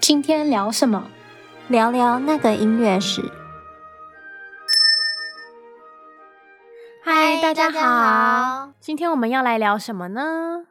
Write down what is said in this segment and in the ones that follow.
今天聊什么？聊聊那个音乐史。嗨，大家好。今天我们要来聊什么呢？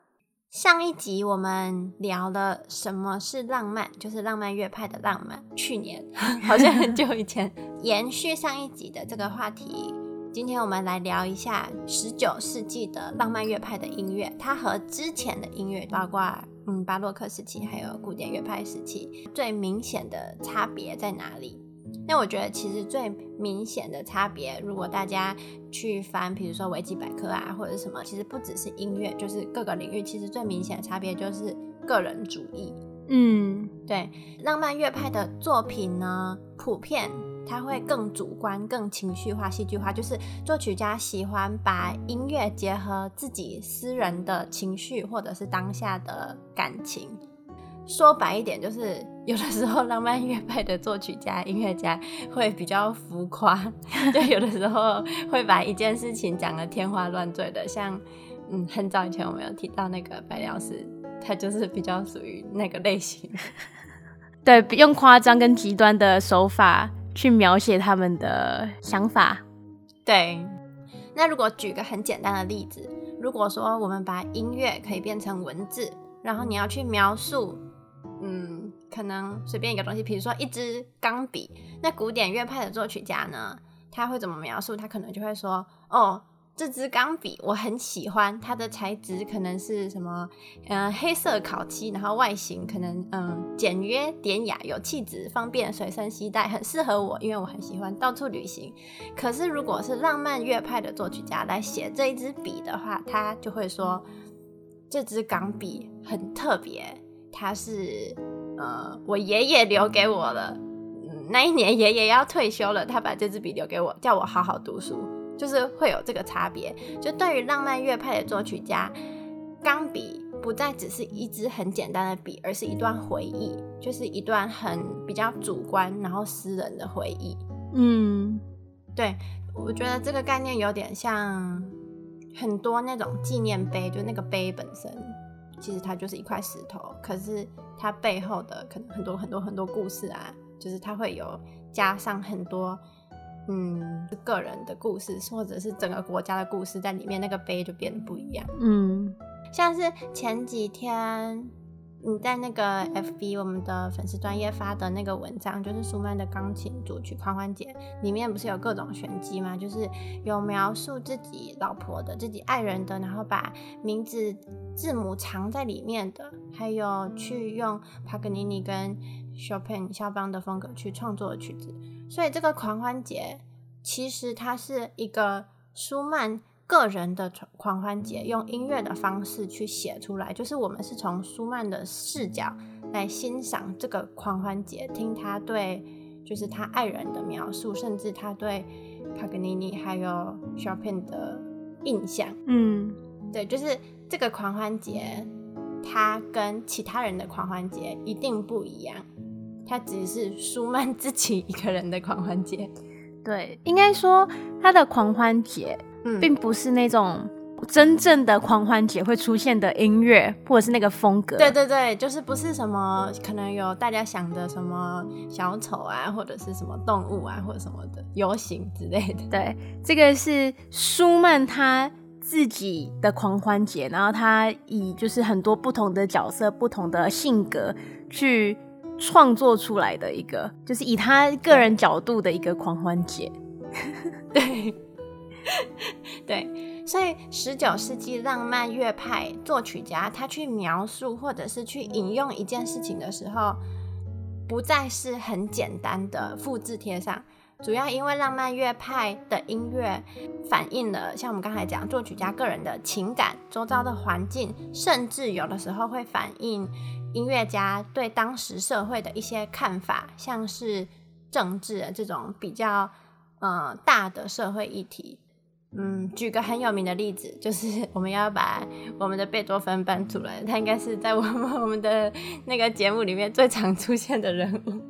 上一集我们聊了什么是浪漫，就是浪漫乐派的浪漫。去年 好像很久以前，延续上一集的这个话题。今天我们来聊一下十九世纪的浪漫乐派的音乐，它和之前的音乐，包括嗯巴洛克时期还有古典乐派时期，最明显的差别在哪里？那我觉得其实最明显的差别，如果大家去翻，比如说维基百科啊或者什么，其实不只是音乐，就是各个领域，其实最明显的差别就是个人主义。嗯，对，浪漫乐派的作品呢，普遍。它会更主观、更情绪化、戏剧化，就是作曲家喜欢把音乐结合自己私人的情绪或者是当下的感情。说白一点，就是有的时候浪漫乐派的作曲家、音乐家会比较浮夸，就有的时候会把一件事情讲得天花乱坠的。像嗯，很早以前我们有提到那个白辽士，他就是比较属于那个类型，对，用夸张跟极端的手法。去描写他们的想法，对。那如果举个很简单的例子，如果说我们把音乐可以变成文字，然后你要去描述，嗯，可能随便一个东西，比如说一支钢笔，那古典乐派的作曲家呢，他会怎么描述？他可能就会说，哦。这支钢笔我很喜欢，它的材质可能是什么？嗯、黑色烤漆，然后外形可能嗯简约典雅，有气质，方便随身携带，很适合我，因为我很喜欢到处旅行。可是如果是浪漫乐派的作曲家来写这一支笔的话，他就会说，这支钢笔很特别，它是呃我爷爷留给我的。那一年爷爷要退休了，他把这支笔留给我，叫我好好读书。就是会有这个差别，就对于浪漫乐派的作曲家，钢笔不再只是一支很简单的笔，而是一段回忆，就是一段很比较主观然后私人的回忆。嗯，对，我觉得这个概念有点像很多那种纪念碑，就那个碑本身其实它就是一块石头，可是它背后的可能很多很多很多故事啊，就是它会有加上很多。嗯，个人的故事或者是整个国家的故事在里面，那个碑就变得不一样。嗯，像是前几天你在那个 FB 我们的粉丝专业发的那个文章，就是舒曼的钢琴组曲狂欢节里面不是有各种玄机吗？就是有描述自己老婆的、自己爱人的，然后把名字字母藏在里面的，还有去用帕格尼尼跟 Chopin 肖邦的风格去创作的曲子。所以这个狂欢节其实它是一个舒曼个人的狂欢节，用音乐的方式去写出来，就是我们是从舒曼的视角来欣赏这个狂欢节，听他对就是他爱人的描述，甚至他对帕格尼尼还有 Chopin 的印象。嗯，对，就是这个狂欢节，他跟其他人的狂欢节一定不一样。他只是舒曼自己一个人的狂欢节，对，应该说他的狂欢节，嗯，并不是那种真正的狂欢节会出现的音乐或者是那个风格。对对对，就是不是什么可能有大家想的什么小丑啊，或者是什么动物啊，或者什么的游行之类的。对，这个是舒曼他自己的狂欢节，然后他以就是很多不同的角色、不同的性格去。创作出来的一个，就是以他个人角度的一个狂欢节，对，对，所以十九世纪浪漫乐派作曲家他去描述或者是去引用一件事情的时候，不再是很简单的复制贴上，主要因为浪漫乐派的音乐反映了像我们刚才讲作曲家个人的情感、周遭的环境，甚至有的时候会反映。音乐家对当时社会的一些看法，像是政治的这种比较呃大的社会议题，嗯，举个很有名的例子，就是我们要把我们的贝多芬搬出来，他应该是在我们 我们的那个节目里面最常出现的人物，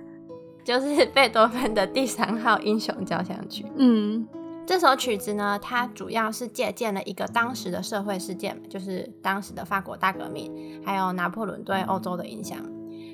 就是贝多芬的第三号英雄交响曲，嗯。这首曲子呢，它主要是借鉴了一个当时的社会事件，就是当时的法国大革命，还有拿破仑对欧洲的影响。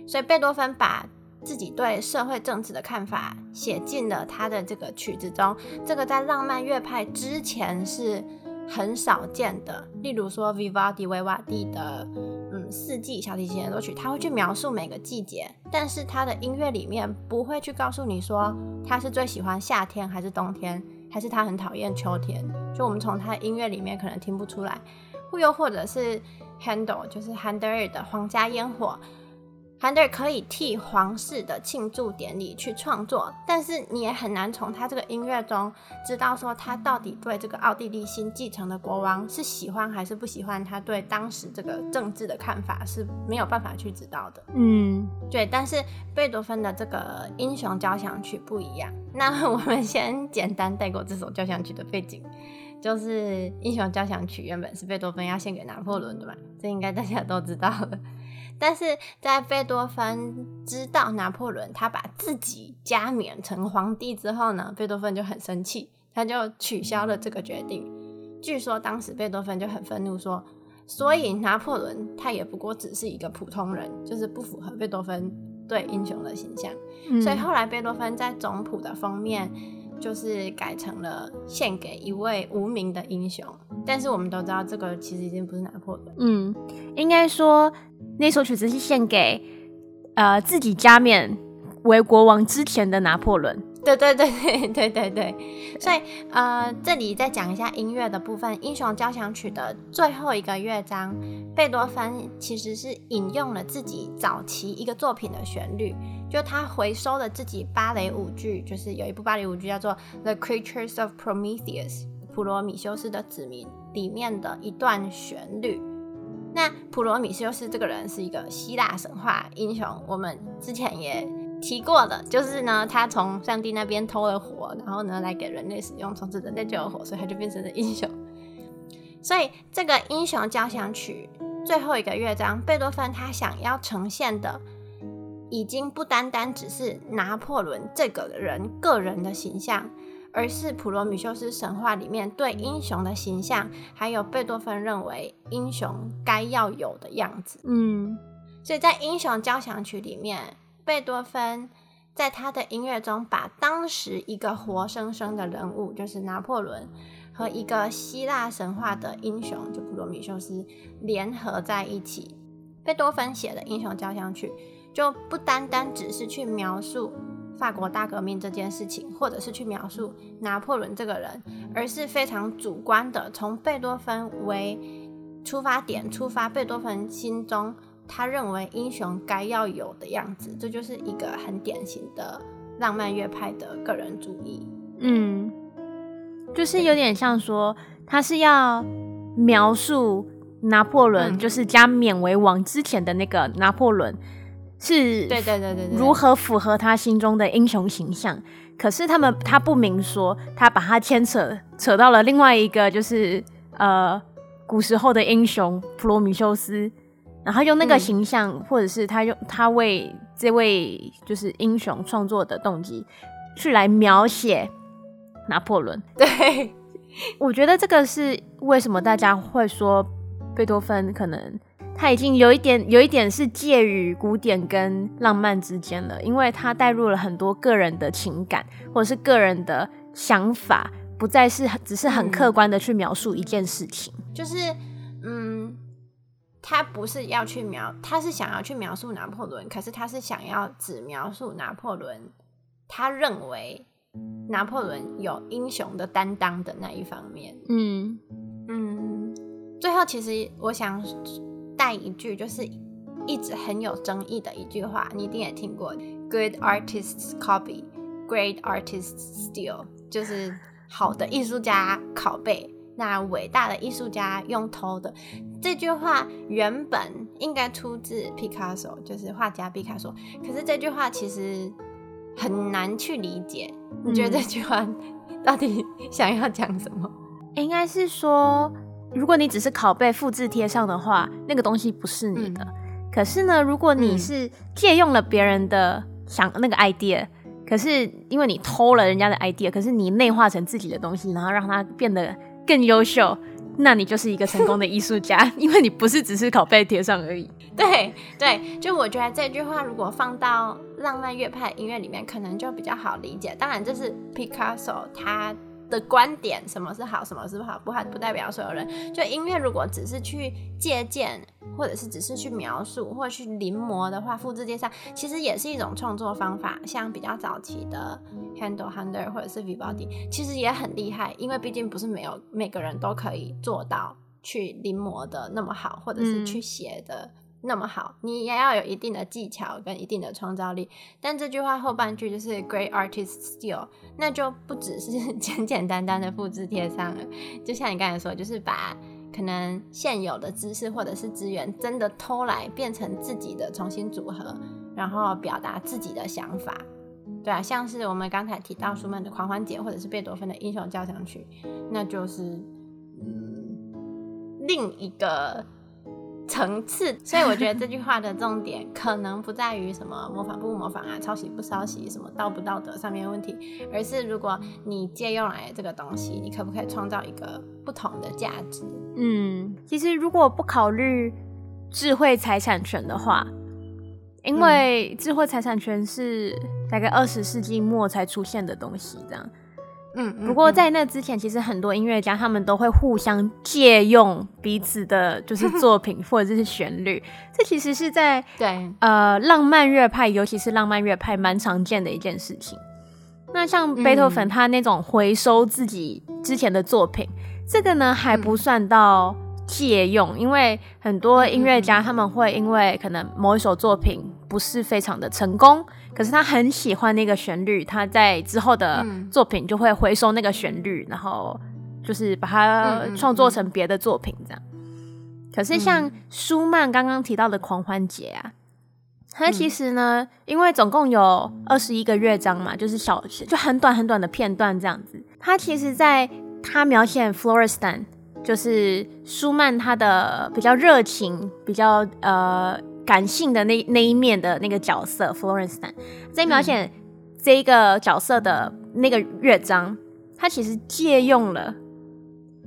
所以贝多芬把自己对社会政治的看法写进了他的这个曲子中，这个在浪漫乐派之前是很少见的。例如说，Vivaldi 维瓦蒂的嗯四季小提琴协奏曲，他会去描述每个季节，但是他的音乐里面不会去告诉你说他是最喜欢夏天还是冬天，还是他很讨厌秋天。就我们从他的音乐里面可能听不出来，又或者是 Handle 就是韩德尔的皇家烟火。韩德尔可以替皇室的庆祝典礼去创作，但是你也很难从他这个音乐中知道说他到底对这个奥地利新继承的国王是喜欢还是不喜欢。他对当时这个政治的看法是没有办法去知道的。嗯，对。但是贝多芬的这个英雄交响曲不一样。那我们先简单带过这首交响曲的背景，就是英雄交响曲原本是贝多芬要献给拿破仑的嘛，这应该大家都知道了。但是在贝多芬知道拿破仑他把自己加冕成皇帝之后呢，贝多芬就很生气，他就取消了这个决定。据说当时贝多芬就很愤怒说，所以拿破仑他也不过只是一个普通人，就是不符合贝多芬对英雄的形象。嗯、所以后来贝多芬在总谱的封面就是改成了献给一位无名的英雄。但是我们都知道，这个其实已经不是拿破仑。嗯，应该说。那首曲子是献给呃自己加冕为国王之前的拿破仑。对对对对对对对。所以呃，这里再讲一下音乐的部分，《英雄交响曲》的最后一个乐章，贝多芬其实是引用了自己早期一个作品的旋律，就他回收了自己芭蕾舞剧，就是有一部芭蕾舞剧叫做《The Creatures of Prometheus》普罗米修斯的子民里面的一段旋律。那普罗米修斯这个人是一个希腊神话英雄，我们之前也提过的，就是呢，他从上帝那边偷了火，然后呢来给人类使用，从此人类就有火，所以他就变成了英雄。所以这个英雄交响曲最后一个乐章，贝多芬他想要呈现的，已经不单单只是拿破仑这个人个人的形象。而是普罗米修斯神话里面对英雄的形象，还有贝多芬认为英雄该要有的样子。嗯，所以在英雄交响曲里面，贝多芬在他的音乐中把当时一个活生生的人物，就是拿破仑，和一个希腊神话的英雄，就普罗米修斯联合在一起。贝多芬写的英雄交响曲就不单单只是去描述。法国大革命这件事情，或者是去描述拿破仑这个人，而是非常主观的，从贝多芬为出发点出发，贝多芬心中他认为英雄该要有的样子，这就是一个很典型的浪漫乐派的个人主义。嗯，就是有点像说，他是要描述拿破仑，嗯、就是加冕为王之前的那个拿破仑。是，对对对对，如何符合他心中的英雄形象？可是他们他不明说，他把他牵扯扯到了另外一个，就是呃古时候的英雄普罗米修斯，然后用那个形象，嗯、或者是他用他为这位就是英雄创作的动机，去来描写拿破仑。对，我觉得这个是为什么大家会说贝多芬可能。他已经有一点，有一点是介于古典跟浪漫之间了，因为他带入了很多个人的情感或者是个人的想法，不再是只是很客观的去描述一件事情。嗯，就是，嗯，他不是要去描，他是想要去描述拿破仑，可是他是想要只描述拿破仑，他认为拿破仑有英雄的担当的那一方面。嗯嗯，最后其实我想。带一句就是一直很有争议的一句话，你一定也听过：“Good artists copy, great artists steal。”就是好的艺术家拷贝，那伟大的艺术家用偷的。这句话原本应该出自毕卡索，就是画家毕卡索。可是这句话其实很难去理解。你觉得这句话到底想要讲什么？应该是说。如果你只是拷贝、复制贴上的话，那个东西不是你的。嗯、可是呢，如果你是借用了别人的想那个 idea，可是因为你偷了人家的 idea，可是你内化成自己的东西，然后让它变得更优秀，那你就是一个成功的艺术家，因为你不是只是拷贝贴上而已。对对，就我觉得这句话如果放到浪漫乐派音乐里面，可能就比较好理解。当然，这是 Picasso 他的观点，什么是好，什么是不好，不好不代表所有人。就音乐如果只是去借鉴，或者是只是去描述，或者去临摹的话，复制贴上，其实也是一种创作方法。像比较早期的 Handel Hunter 或者是 Vivaldi，其实也很厉害，因为毕竟不是没有每个人都可以做到去临摹的那么好，或者是去写的。那么好，你也要有一定的技巧跟一定的创造力。但这句话后半句就是 “Great artists steal”，那就不只是 简简单单的复制贴上了。就像你刚才说，就是把可能现有的知识或者是资源真的偷来，变成自己的重新组合，然后表达自己的想法。对啊，像是我们刚才提到舒曼的狂欢节，或者是贝多芬的英雄交响曲，那就是嗯另一个。层次，所以我觉得这句话的重点可能不在于什么模仿不模仿啊，抄袭不抄袭，什么道不道德上面的问题，而是如果你借用来这个东西，你可不可以创造一个不同的价值？嗯，其实如果不考虑智慧财产权的话，因为智慧财产权是大概二十世纪末才出现的东西，这样。嗯，不过在那之前，其实很多音乐家他们都会互相借用彼此的，就是 作品或者是旋律。这其实是在对呃浪漫乐派，尤其是浪漫乐派蛮常见的一件事情。那像贝多芬他那种回收自己之前的作品，嗯、这个呢还不算到借用，因为很多音乐家他们会因为可能某一首作品不是非常的成功。可是他很喜欢那个旋律，他在之后的作品就会回收那个旋律，嗯、然后就是把它创作成别的作品这样。可是像舒曼刚刚提到的《狂欢节》啊，它其实呢，因为总共有二十一个乐章嘛，就是小就很短很短的片段这样子。他其实在他描写 Florestan，就是舒曼他的比较热情，比较呃。感性的那那一面的那个角色，Florestan，在描写这一个角色的那个乐章，他其实借用了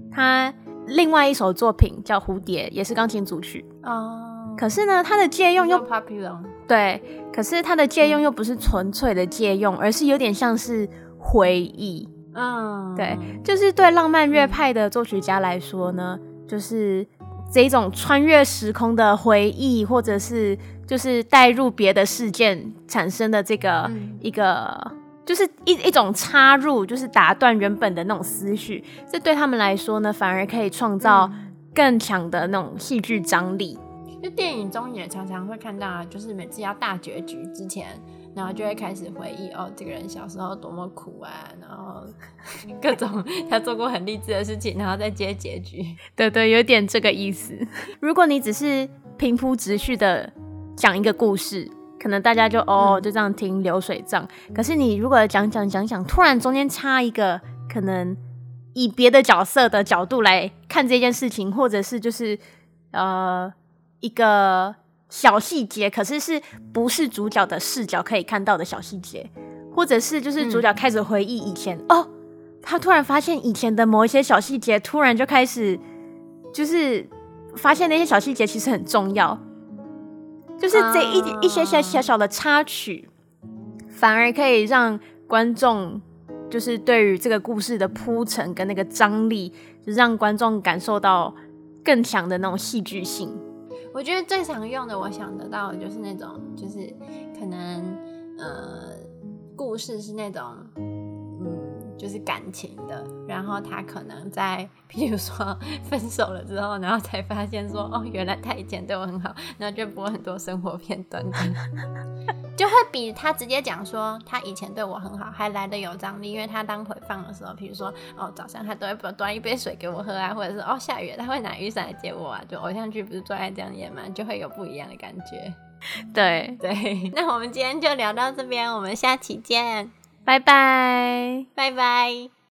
他另外一首作品叫《蝴蝶》，也是钢琴组曲哦。可是呢，他的借用又 popular，对，可是他的借用又不是纯粹的借用，而是有点像是回忆。嗯，对，就是对浪漫乐派的作曲家来说呢，就是。这一种穿越时空的回忆，或者是就是带入别的事件产生的这个、嗯、一个，就是一一种插入，就是打断原本的那种思绪。这对他们来说呢，反而可以创造更强的那种戏剧张力。就电影中也常常会看到，就是每次要大结局之前。然后就会开始回忆哦，这个人小时候多么苦啊，然后 各种他做过很励志的事情，然后再接结局。对对，有点这个意思。如果你只是平铺直叙的讲一个故事，可能大家就哦就这样听流水账。可是你如果讲讲讲讲，突然中间插一个可能以别的角色的角度来看这件事情，或者是就是呃一个。小细节，可是是不是主角的视角可以看到的小细节，或者是就是主角开始回忆以前、嗯、哦，他突然发现以前的某一些小细节，突然就开始就是发现那些小细节其实很重要，就是这一、uh、一些些小小的插曲，反而可以让观众就是对于这个故事的铺陈跟那个张力，就让观众感受到更强的那种戏剧性。我觉得最常用的，我想得到的就是那种，就是可能呃，故事是那种，嗯，就是感情的，然后他可能在，譬如说分手了之后，然后才发现说，哦，原来他以前对我很好，然后就播很多生活片段，就会比他直接讲说他以前对我很好还来得有张力，因为他当回放的时候，比如说，哦，早上他都会端一杯水给我喝啊，或者是哦下雨他会拿雨伞来接我啊，就偶像剧不是最爱这样演嘛，就会有不一样的感觉。对 对，那我们今天就聊到这边，我们下期见，拜拜，拜拜。